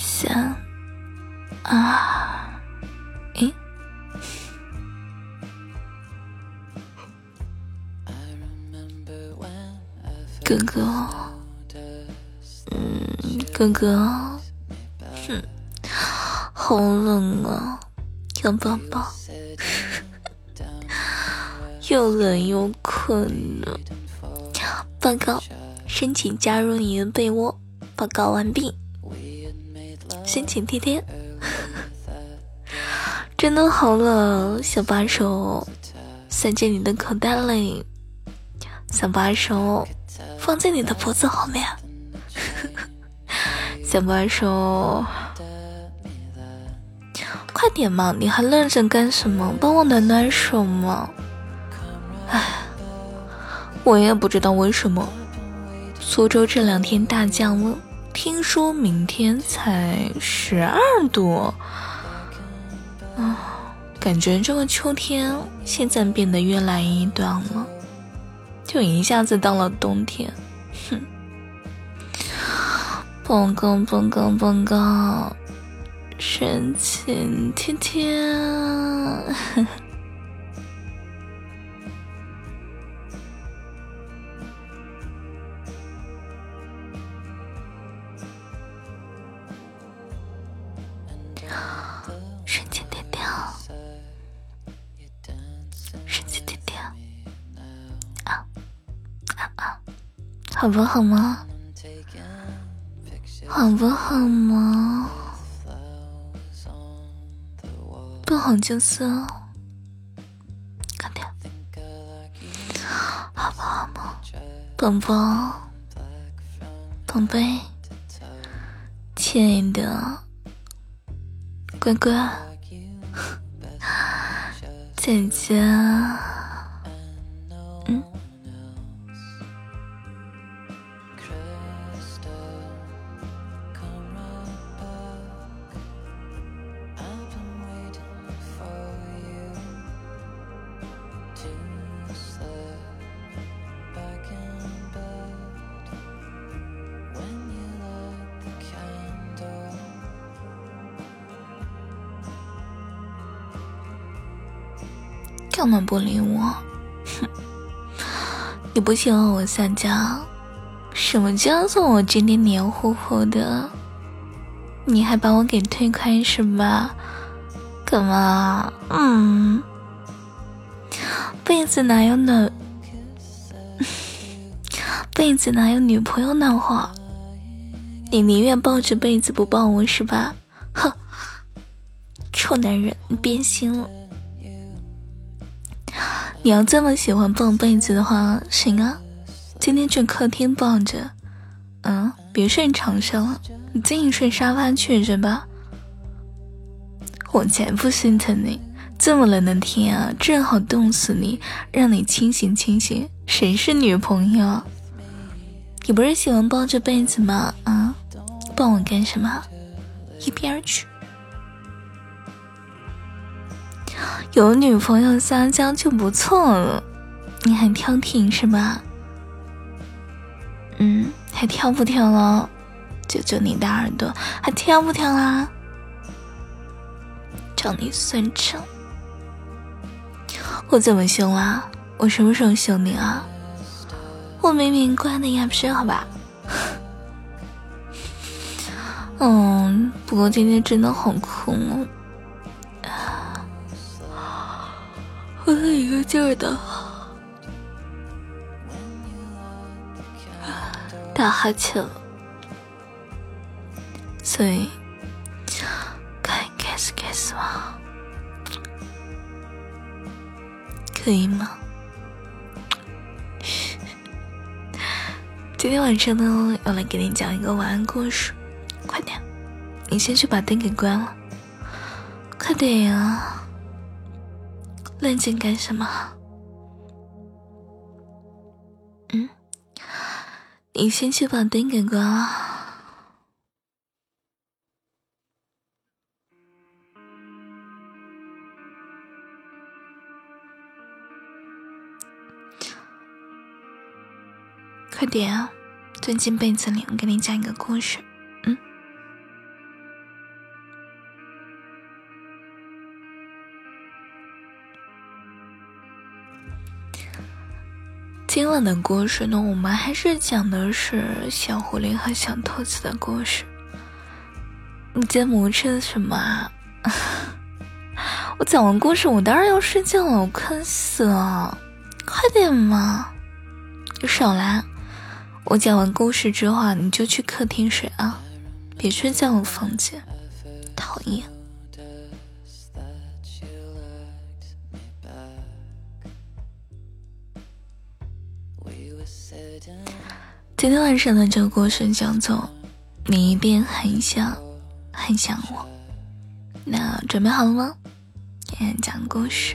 三二一，哥哥，嗯，哥哥，哼，好冷啊，要抱抱，又冷又困了。报告，申请加入你的被窝。报告完毕。申请贴贴，真的好冷，想把手塞进你的口袋里，想把手放在你的脖子后面，想把手，快点嘛！你还愣着干什么？帮我暖暖手嘛！唉，我也不知道为什么，苏州这两天大降温。听说明天才十二度，啊，感觉这个秋天现在变得越来越短了，就一下子到了冬天，哼！报告报告报告，神情天天。好不好吗？好不好吗？不好就算，快点，好不好吗？宝宝，宝贝，亲爱的，乖乖，姐姐。根本不理我，哼！你不喜欢我撒娇？什么叫做我今天黏糊糊的？你还把我给推开是吧？干嘛？嗯，被子哪有暖？被子哪有女朋友暖和？你宁愿抱着被子不抱我是吧？哼！臭男人，你变心了。你要这么喜欢抱被子的话，行啊，今天去客厅抱着，嗯，别睡床上了，你自己睡沙发去是吧？我才不心疼你，这么冷的天啊，正好冻死你，让你清醒清醒。谁是女朋友？你不是喜欢抱着被子吗？啊，抱我干什么？一边去。有女朋友撒娇就不错了，你还挑剔是吧？嗯，还挑不挑了？揪揪你的耳朵，还挑不挑啦？找你算账！我怎么凶啊？我什么时候凶你啊？我明明乖的呀，不是？好吧。嗯，不过今天真的好空哦。我是一个劲儿的打哈欠了，所以可以 kiss kiss 吗？可以吗？今天晚上呢，要来给你讲一个晚安故事，快点，你先去把灯给关了，快点呀！冷静干什么？嗯，你先去把灯给关了。快点啊！钻进被子里，我给你讲一个故事。今晚的故事呢，我们还是讲的是小狐狸和小兔子的故事。你今天午吃什么啊？我讲完故事，我当然要睡觉了，我困死了，快点嘛！你少来！我讲完故事之后，你就去客厅睡啊，别睡在我房间，讨厌。今天晚上的这个故事叫做《你一定很想很想我》，那准备好了吗？讲故事，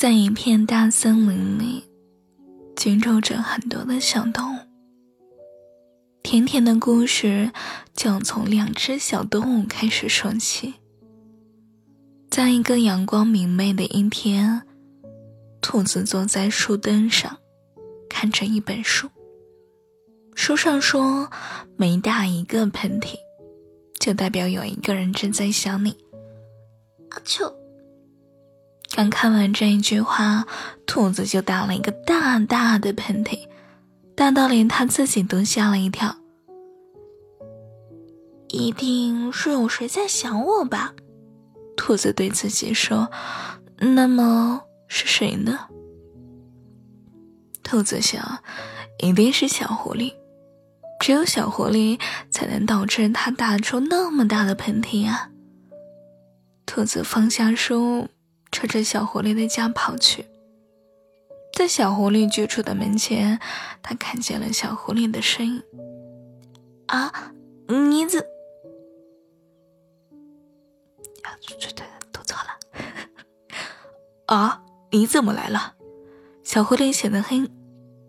在一片大森林里。居住着很多的小动物。甜甜的故事就从两只小动物开始说起。在一个阳光明媚的一天，兔子坐在树墩上，看着一本书。书上说，每打一个喷嚏，就代表有一个人正在想你。阿秋。刚看完这一句话，兔子就打了一个大大的喷嚏，大到连他自己都吓了一跳。一定是有谁在想我吧？兔子对自己说。那么是谁呢？兔子想，一定是小狐狸，只有小狐狸才能导致它打出那么大的喷嚏啊！兔子放下书。朝着小狐狸的家跑去，在小狐狸居住的门前，他看见了小狐狸的身影。啊，你怎？啊，对对，读错了。啊，你怎么来了？小狐狸显得很……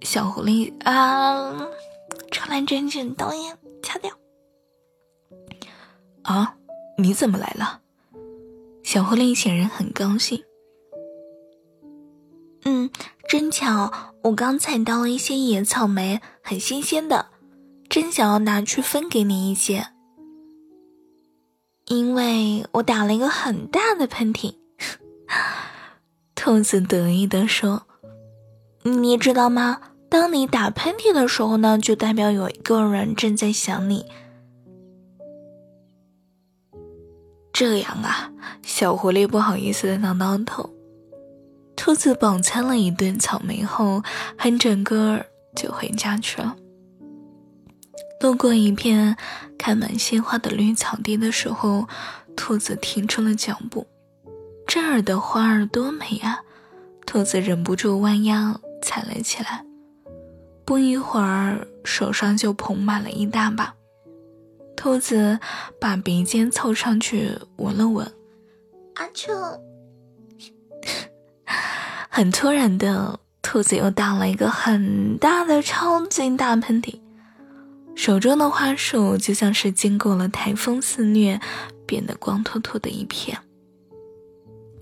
小狐狸啊，出来整整导演掐掉。啊，你怎么来了？小狐狸显然很高兴。嗯，真巧，我刚采到了一些野草莓，很新鲜的，真想要拿去分给你一些。因为我打了一个很大的喷嚏，兔子得意地说：“你知道吗？当你打喷嚏的时候呢，就代表有一个人正在想你。”这样啊，小狐狸不好意思的挠挠头。兔子饱餐了一顿草莓后，哼着歌就回家去了。路过一片开满鲜花的绿草地的时候，兔子停住了脚步。这儿的花儿多美啊！兔子忍不住弯腰采了起来。不一会儿，手上就捧满了一大把。兔子把鼻尖凑上去闻了闻，阿秋。很突然的，兔子又打了一个很大的超级大喷嚏，手中的花束就像是经过了台风肆虐，变得光秃秃的一片。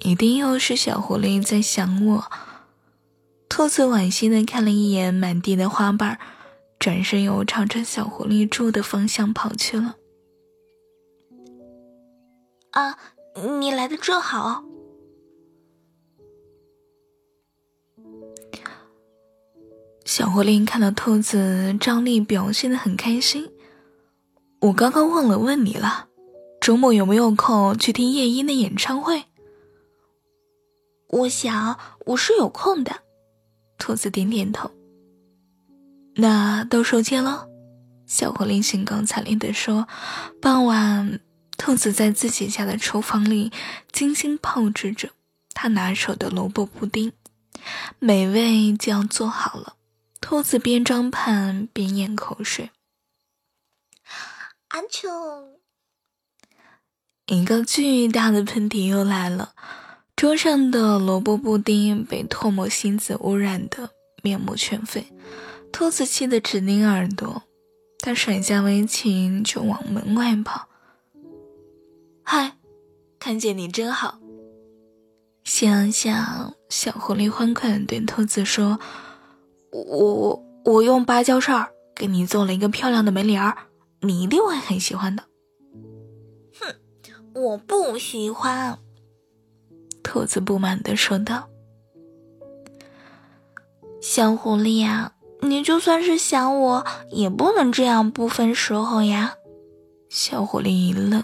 一定又是小狐狸在想我。兔子惋惜的看了一眼满地的花瓣。转身又朝着小狐狸住的方向跑去了。啊，你来的正好。小狐狸看到兔子张力表现的很开心。我刚刚忘了问你了，周末有没有空去听夜莺的演唱会？我想我是有空的。兔子点点头。那都收件了，小狐狸兴高采烈地说。傍晚，兔子在自己家的厨房里精心炮制着他拿手的萝卜布丁，美味就要做好了。兔子边装盘边咽口水。阿秋，一个巨大的喷嚏又来了，桌上的萝卜布丁被唾沫星子污染的面目全非。兔子气得直拧耳朵，他甩下围裙就往门外跑。嗨，看见你真好。想想，小狐狸欢快对兔子说：“我我我用芭蕉扇儿给你做了一个漂亮的门帘儿，你一定会很喜欢的。”哼，我不喜欢。兔子不满的说道：“小狐狸呀，你就算是想我，也不能这样不分时候呀。”小狐狸一愣。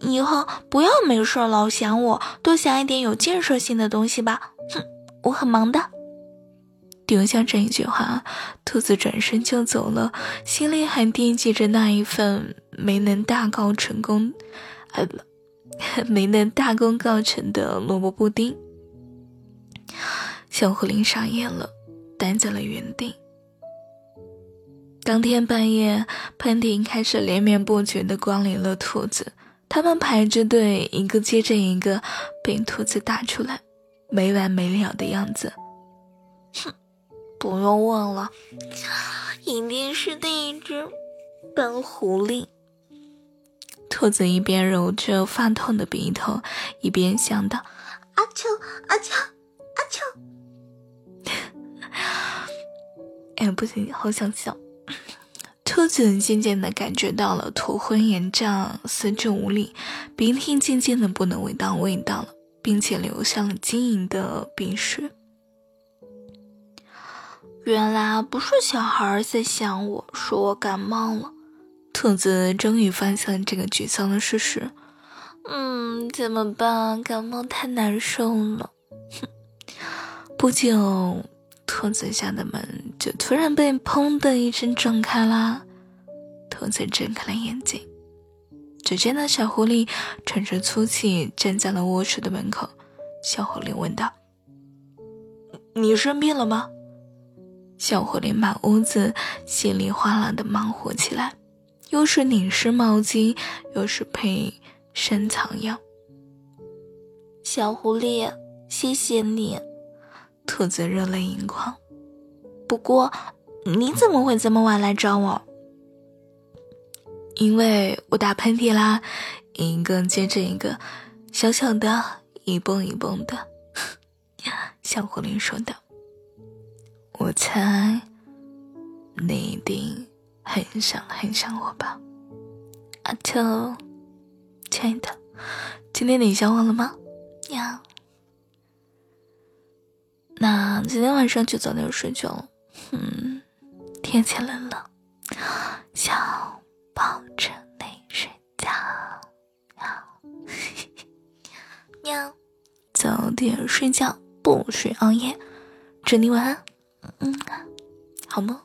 以后不要没事老想我，多想一点有建设性的东西吧。哼，我很忙的。丢下这一句话，兔子转身就走了，心里还惦记着那一份没能大功成功，呃，没能大功告成的萝卜布丁。小狐狸傻眼了，呆在了原地。当天半夜，喷嚏开始连绵不绝地光临了兔子。他们排着队，一个接着一个被兔子打出来，没完没了的样子。哼，不用问了，一定是那只笨狐狸。兔子一边揉着发痛的鼻头，一边想到：“阿秋，阿秋，阿秋。”不行，好想笑。兔子渐渐的感觉到了头昏眼胀、四肢无力，鼻涕渐渐的不能闻到味道了，并且流下了晶莹的鼻水。原来不是小孩在想我，说我感冒了。兔子终于发现了这个沮丧的事实。嗯，怎么办？感冒太难受了。哼，不久。兔子家的门就突然被“砰”的一声撞开了，兔子睁开了眼睛，只见那小狐狸喘着粗气站在了卧室的门口。小狐狸问道：“你生病了吗？”小狐狸满屋子稀里哗啦的忙活起来，又是拧湿毛巾，又是配生藏药。小狐狸，谢谢你。兔子热泪盈眶。不过，你怎么会这么晚来找我？因为我打喷嚏啦，一个接着一个，小小的，一蹦一蹦的。小狐狸说道：“我猜，你一定很想很想我吧？”阿秋，亲爱的，今天你想我了吗？那今天晚上就早点睡觉。了，嗯，天气冷了，想抱着你睡觉，喵，早点睡觉，不许熬夜，祝你晚安，嗯，好梦。